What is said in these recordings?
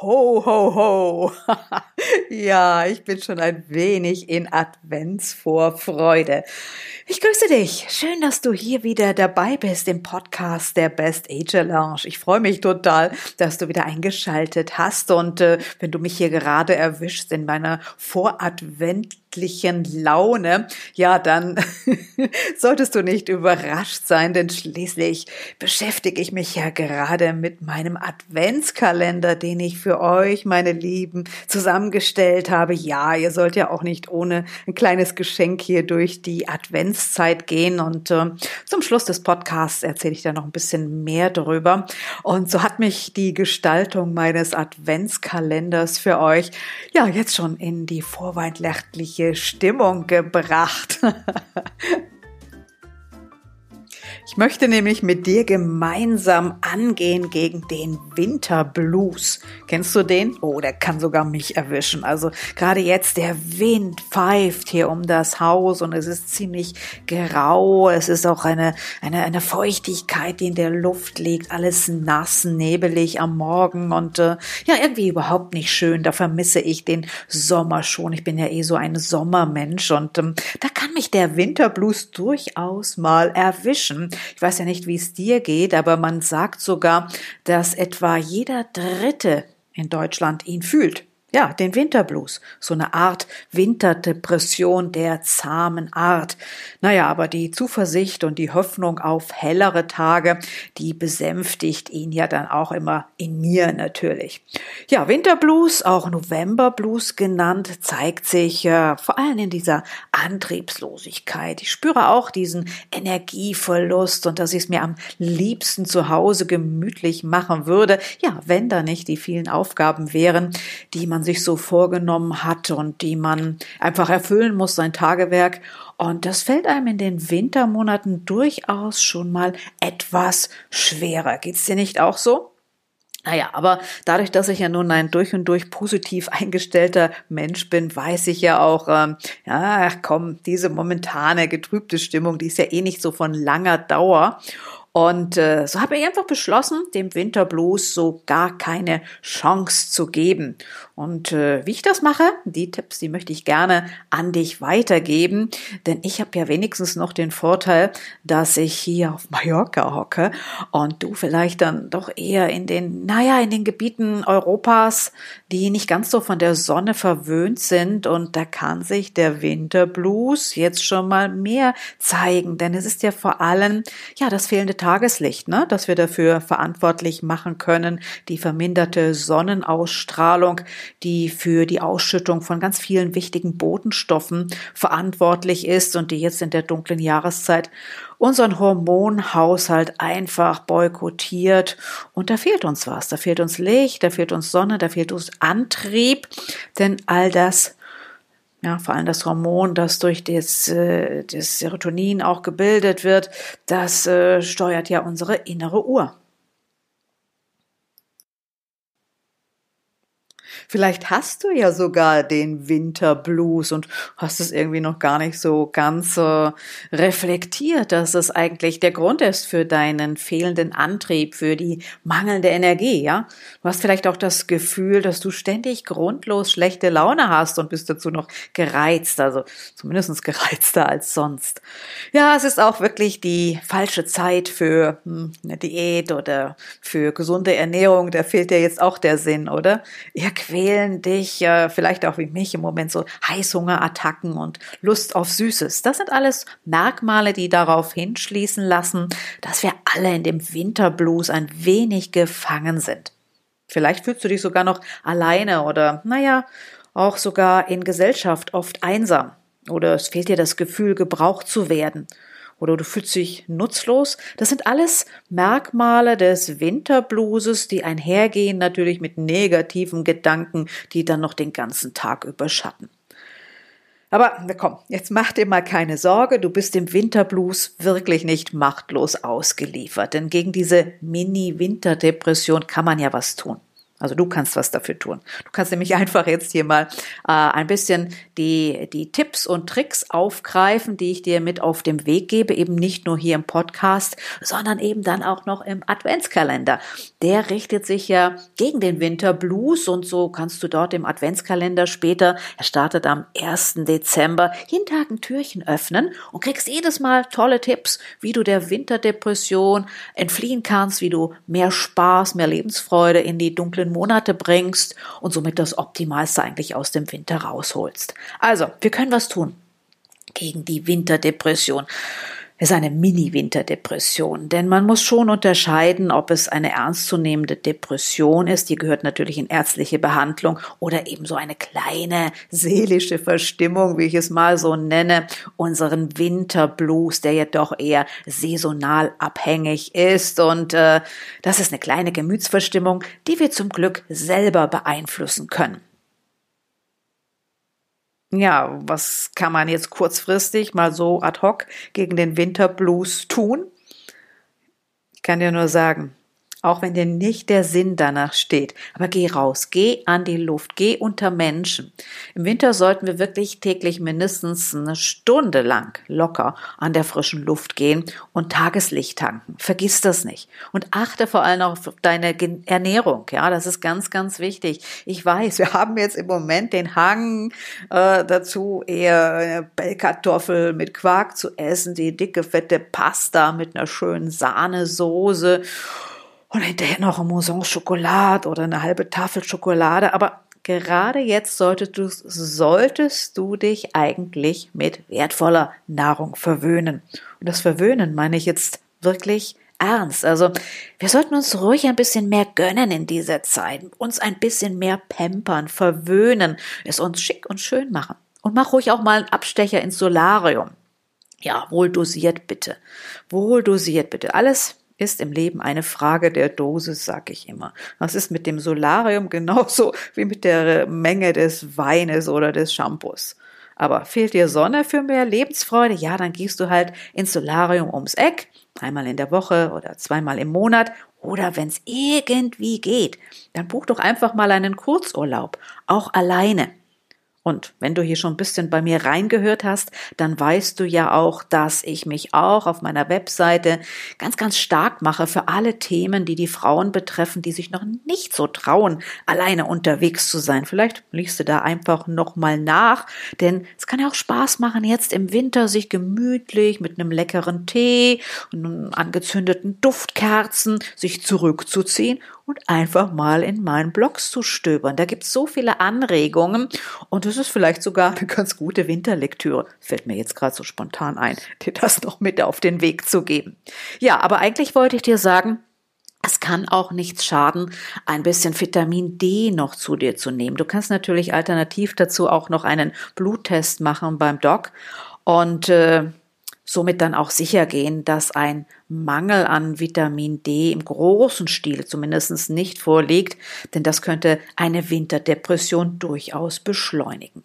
Ho, ho, ho. ja, ich bin schon ein wenig in Adventsvorfreude. Ich grüße dich. Schön, dass du hier wieder dabei bist im Podcast der Best Age Lounge. Ich freue mich total, dass du wieder eingeschaltet hast und äh, wenn du mich hier gerade erwischst in meiner Voradvent nächtlichen Laune, ja, dann solltest du nicht überrascht sein, denn schließlich beschäftige ich mich ja gerade mit meinem Adventskalender, den ich für euch, meine Lieben, zusammengestellt habe. Ja, ihr sollt ja auch nicht ohne ein kleines Geschenk hier durch die Adventszeit gehen und äh, zum Schluss des Podcasts erzähle ich da noch ein bisschen mehr darüber. Und so hat mich die Gestaltung meines Adventskalenders für euch ja jetzt schon in die vorweihnachtliche Stimmung gebracht. Ich möchte nämlich mit dir gemeinsam angehen gegen den Winterblues. Kennst du den? Oh, der kann sogar mich erwischen. Also gerade jetzt der Wind pfeift hier um das Haus und es ist ziemlich grau. Es ist auch eine, eine, eine Feuchtigkeit, die in der Luft liegt. Alles nass, nebelig am Morgen und äh, ja, irgendwie überhaupt nicht schön. Da vermisse ich den Sommer schon. Ich bin ja eh so ein Sommermensch und ähm, da kann mich der Winterblues durchaus mal erwischen. Ich weiß ja nicht, wie es dir geht, aber man sagt sogar, dass etwa jeder Dritte in Deutschland ihn fühlt ja, den Winterblues, so eine Art Winterdepression der zahmen Art. Naja, aber die Zuversicht und die Hoffnung auf hellere Tage, die besänftigt ihn ja dann auch immer in mir natürlich. Ja, Winterblues, auch Novemberblues genannt, zeigt sich äh, vor allem in dieser Antriebslosigkeit. Ich spüre auch diesen Energieverlust und dass ich es mir am liebsten zu Hause gemütlich machen würde, ja, wenn da nicht die vielen Aufgaben wären, die man sich so vorgenommen hat und die man einfach erfüllen muss, sein Tagewerk. Und das fällt einem in den Wintermonaten durchaus schon mal etwas schwerer. Geht's dir nicht auch so? Naja, aber dadurch, dass ich ja nun ein durch und durch positiv eingestellter Mensch bin, weiß ich ja auch, ähm, ja, komm, diese momentane getrübte Stimmung, die ist ja eh nicht so von langer Dauer. Und äh, so habe ich einfach beschlossen, dem Winterblues so gar keine Chance zu geben. Und äh, wie ich das mache, die Tipps, die möchte ich gerne an dich weitergeben, denn ich habe ja wenigstens noch den Vorteil, dass ich hier auf Mallorca hocke und du vielleicht dann doch eher in den, naja, in den Gebieten Europas, die nicht ganz so von der Sonne verwöhnt sind. Und da kann sich der Winterblues jetzt schon mal mehr zeigen, denn es ist ja vor allem, ja, das fehlende Tageslicht, ne, dass wir dafür verantwortlich machen können, die verminderte Sonnenausstrahlung, die für die Ausschüttung von ganz vielen wichtigen Botenstoffen verantwortlich ist und die jetzt in der dunklen Jahreszeit unseren Hormonhaushalt einfach boykottiert. Und da fehlt uns was. Da fehlt uns Licht, da fehlt uns Sonne, da fehlt uns Antrieb, denn all das ja, vor allem das Hormon, das durch das, äh, das Serotonin auch gebildet wird, das äh, steuert ja unsere innere Uhr. Vielleicht hast du ja sogar den Winterblues und hast es irgendwie noch gar nicht so ganz äh, reflektiert, dass es eigentlich der Grund ist für deinen fehlenden Antrieb, für die mangelnde Energie, ja? Du hast vielleicht auch das Gefühl, dass du ständig grundlos schlechte Laune hast und bist dazu noch gereizt, also zumindest gereizter als sonst. Ja, es ist auch wirklich die falsche Zeit für hm, eine Diät oder für gesunde Ernährung. Da fehlt dir jetzt auch der Sinn, oder? Ja, quälen dich, äh, vielleicht auch wie mich im Moment so Heißhungerattacken und Lust auf Süßes. Das sind alles Merkmale, die darauf hinschließen lassen, dass wir alle in dem Winterblues ein wenig gefangen sind. Vielleicht fühlst du dich sogar noch alleine oder, naja, auch sogar in Gesellschaft oft einsam. Oder es fehlt dir das Gefühl, gebraucht zu werden oder du fühlst dich nutzlos. Das sind alles Merkmale des Winterblueses, die einhergehen natürlich mit negativen Gedanken, die dann noch den ganzen Tag überschatten. Aber komm, jetzt mach dir mal keine Sorge, du bist im Winterblues wirklich nicht machtlos ausgeliefert, denn gegen diese Mini-Winterdepression kann man ja was tun. Also du kannst was dafür tun. Du kannst nämlich einfach jetzt hier mal äh, ein bisschen die, die Tipps und Tricks aufgreifen, die ich dir mit auf dem Weg gebe, eben nicht nur hier im Podcast, sondern eben dann auch noch im Adventskalender. Der richtet sich ja gegen den Winterblues und so kannst du dort im Adventskalender später, er startet am 1. Dezember, jeden Tag ein Türchen öffnen und kriegst jedes Mal tolle Tipps, wie du der Winterdepression entfliehen kannst, wie du mehr Spaß, mehr Lebensfreude in die dunklen dunklen Monate bringst und somit das Optimalste eigentlich aus dem Winter rausholst. Also, wir können was tun gegen die Winterdepression ist eine Mini-Winterdepression, denn man muss schon unterscheiden, ob es eine ernstzunehmende Depression ist, die gehört natürlich in ärztliche Behandlung, oder eben so eine kleine seelische Verstimmung, wie ich es mal so nenne, unseren Winterblues, der ja doch eher saisonal abhängig ist. Und äh, das ist eine kleine Gemütsverstimmung, die wir zum Glück selber beeinflussen können. Ja, was kann man jetzt kurzfristig mal so ad hoc gegen den Winterblues tun? Ich kann dir nur sagen, auch wenn dir nicht der Sinn danach steht. Aber geh raus, geh an die Luft, geh unter Menschen. Im Winter sollten wir wirklich täglich mindestens eine Stunde lang locker an der frischen Luft gehen und Tageslicht tanken. Vergiss das nicht. Und achte vor allem auf deine Ernährung. Ja, das ist ganz, ganz wichtig. Ich weiß, wir haben jetzt im Moment den Hang äh, dazu, eher Bellkartoffel mit Quark zu essen, die dicke, fette Pasta mit einer schönen Sahnesoße und hinterher noch ein Mousson Schokolade oder eine halbe Tafel Schokolade. Aber gerade jetzt solltest du, solltest du dich eigentlich mit wertvoller Nahrung verwöhnen. Und das Verwöhnen meine ich jetzt wirklich ernst. Also wir sollten uns ruhig ein bisschen mehr gönnen in dieser Zeit, uns ein bisschen mehr pampern, verwöhnen, es uns schick und schön machen. Und mach ruhig auch mal einen Abstecher ins Solarium. Ja, wohl dosiert bitte. Wohl dosiert bitte. Alles ist im Leben eine Frage der Dosis, sag ich immer. Das ist mit dem Solarium genauso wie mit der Menge des Weines oder des Shampoos. Aber fehlt dir Sonne für mehr Lebensfreude? Ja, dann gehst du halt ins Solarium ums Eck, einmal in der Woche oder zweimal im Monat. Oder wenn es irgendwie geht, dann buch doch einfach mal einen Kurzurlaub, auch alleine. Und wenn du hier schon ein bisschen bei mir reingehört hast, dann weißt du ja auch, dass ich mich auch auf meiner Webseite ganz, ganz stark mache für alle Themen, die die Frauen betreffen, die sich noch nicht so trauen, alleine unterwegs zu sein. Vielleicht liest du da einfach nochmal nach, denn es kann ja auch Spaß machen, jetzt im Winter sich gemütlich mit einem leckeren Tee und angezündeten Duftkerzen sich zurückzuziehen und einfach mal in meinen Blogs zu stöbern. Da gibt's so viele Anregungen und es ist vielleicht sogar eine ganz gute Winterlektüre. Fällt mir jetzt gerade so spontan ein, dir das noch mit auf den Weg zu geben. Ja, aber eigentlich wollte ich dir sagen, es kann auch nichts schaden, ein bisschen Vitamin D noch zu dir zu nehmen. Du kannst natürlich alternativ dazu auch noch einen Bluttest machen beim Doc und äh, somit dann auch sicher gehen, dass ein Mangel an Vitamin D im großen Stil zumindest nicht vorliegt, denn das könnte eine Winterdepression durchaus beschleunigen.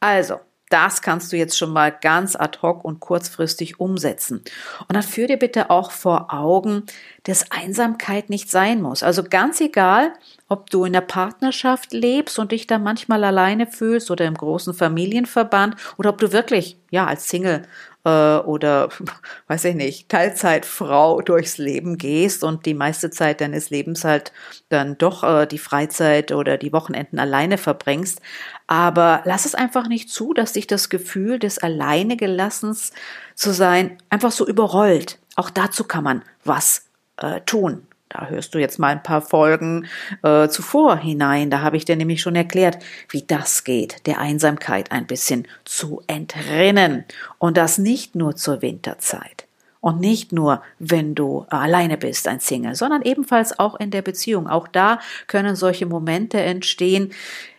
Also, das kannst du jetzt schon mal ganz ad hoc und kurzfristig umsetzen. Und dann führ dir bitte auch vor Augen, dass Einsamkeit nicht sein muss. Also ganz egal, ob du in der Partnerschaft lebst und dich da manchmal alleine fühlst oder im großen Familienverband oder ob du wirklich, ja, als Single äh, oder weiß ich nicht, Teilzeitfrau durchs Leben gehst und die meiste Zeit deines Lebens halt dann doch äh, die Freizeit oder die Wochenenden alleine verbringst. Aber lass es einfach nicht zu, dass dich das Gefühl des Alleinegelassens zu sein einfach so überrollt. Auch dazu kann man was äh, tun. Da hörst du jetzt mal ein paar Folgen äh, zuvor hinein. Da habe ich dir nämlich schon erklärt, wie das geht, der Einsamkeit ein bisschen zu entrinnen. Und das nicht nur zur Winterzeit. Und nicht nur, wenn du alleine bist, ein Single, sondern ebenfalls auch in der Beziehung. Auch da können solche Momente entstehen,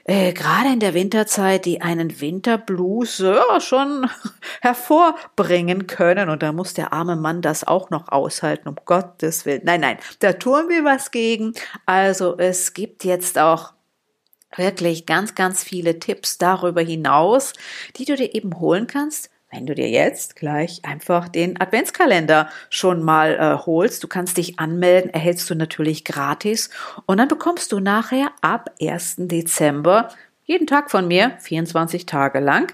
äh, gerade in der Winterzeit, die einen Winterblues ja, schon hervorbringen können. Und da muss der arme Mann das auch noch aushalten, um Gottes Willen. Nein, nein, da tun wir was gegen. Also es gibt jetzt auch wirklich ganz, ganz viele Tipps darüber hinaus, die du dir eben holen kannst, wenn du dir jetzt gleich einfach den Adventskalender schon mal äh, holst, du kannst dich anmelden, erhältst du natürlich gratis und dann bekommst du nachher ab 1. Dezember jeden Tag von mir, 24 Tage lang,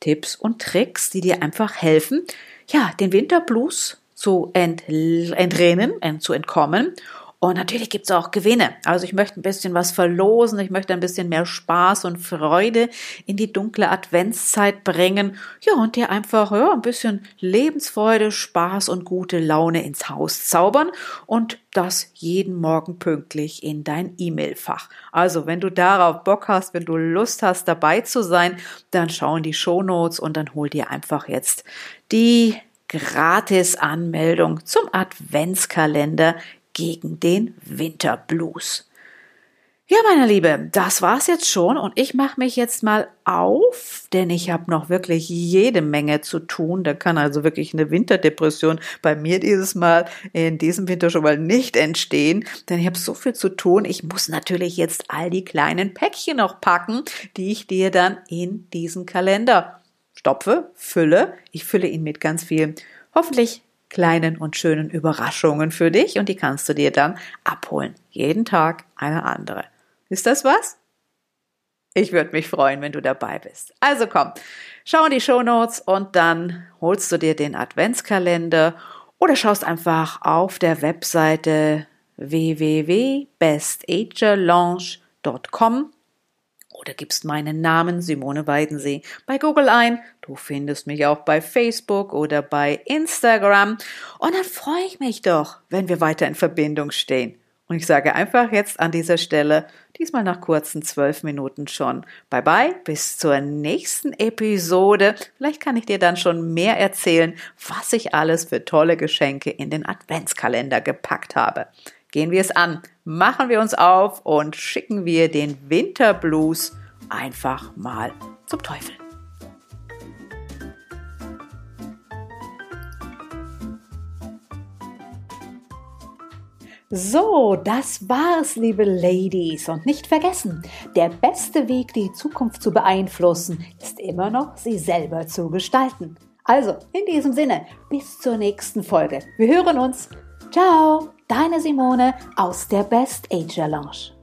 Tipps und Tricks, die dir einfach helfen, ja, den Winterblues zu ent entrennen, zu entkommen und natürlich gibt's auch Gewinne. Also ich möchte ein bisschen was verlosen, ich möchte ein bisschen mehr Spaß und Freude in die dunkle Adventszeit bringen. Ja, und dir einfach ja, ein bisschen Lebensfreude, Spaß und gute Laune ins Haus zaubern und das jeden Morgen pünktlich in dein E-Mail-Fach. Also, wenn du darauf Bock hast, wenn du Lust hast, dabei zu sein, dann schau in die Show Notes und dann hol dir einfach jetzt die Gratis-Anmeldung zum Adventskalender gegen den Winterblues. Ja, meine Liebe, das war's jetzt schon und ich mache mich jetzt mal auf, denn ich habe noch wirklich jede Menge zu tun. Da kann also wirklich eine Winterdepression bei mir dieses Mal in diesem Winter schon mal nicht entstehen, denn ich habe so viel zu tun. Ich muss natürlich jetzt all die kleinen Päckchen noch packen, die ich dir dann in diesen Kalender stopfe, fülle. Ich fülle ihn mit ganz viel hoffentlich kleinen und schönen Überraschungen für dich und die kannst du dir dann abholen. Jeden Tag eine andere. Ist das was? Ich würde mich freuen, wenn du dabei bist. Also komm, schau in die Show Notes und dann holst du dir den Adventskalender oder schaust einfach auf der Webseite www.bestagerlaunch.com oder gibst meinen Namen Simone Weidensee bei Google ein. Du findest mich auch bei Facebook oder bei Instagram. Und dann freue ich mich doch, wenn wir weiter in Verbindung stehen. Und ich sage einfach jetzt an dieser Stelle, diesmal nach kurzen zwölf Minuten schon, bye bye, bis zur nächsten Episode. Vielleicht kann ich dir dann schon mehr erzählen, was ich alles für tolle Geschenke in den Adventskalender gepackt habe. Gehen wir es an, machen wir uns auf und schicken wir den Winterblues einfach mal zum Teufel. So, das war's, liebe Ladies. Und nicht vergessen, der beste Weg, die Zukunft zu beeinflussen, ist immer noch, sie selber zu gestalten. Also, in diesem Sinne, bis zur nächsten Folge. Wir hören uns. Ciao! Deine Simone aus der Best Age Lounge.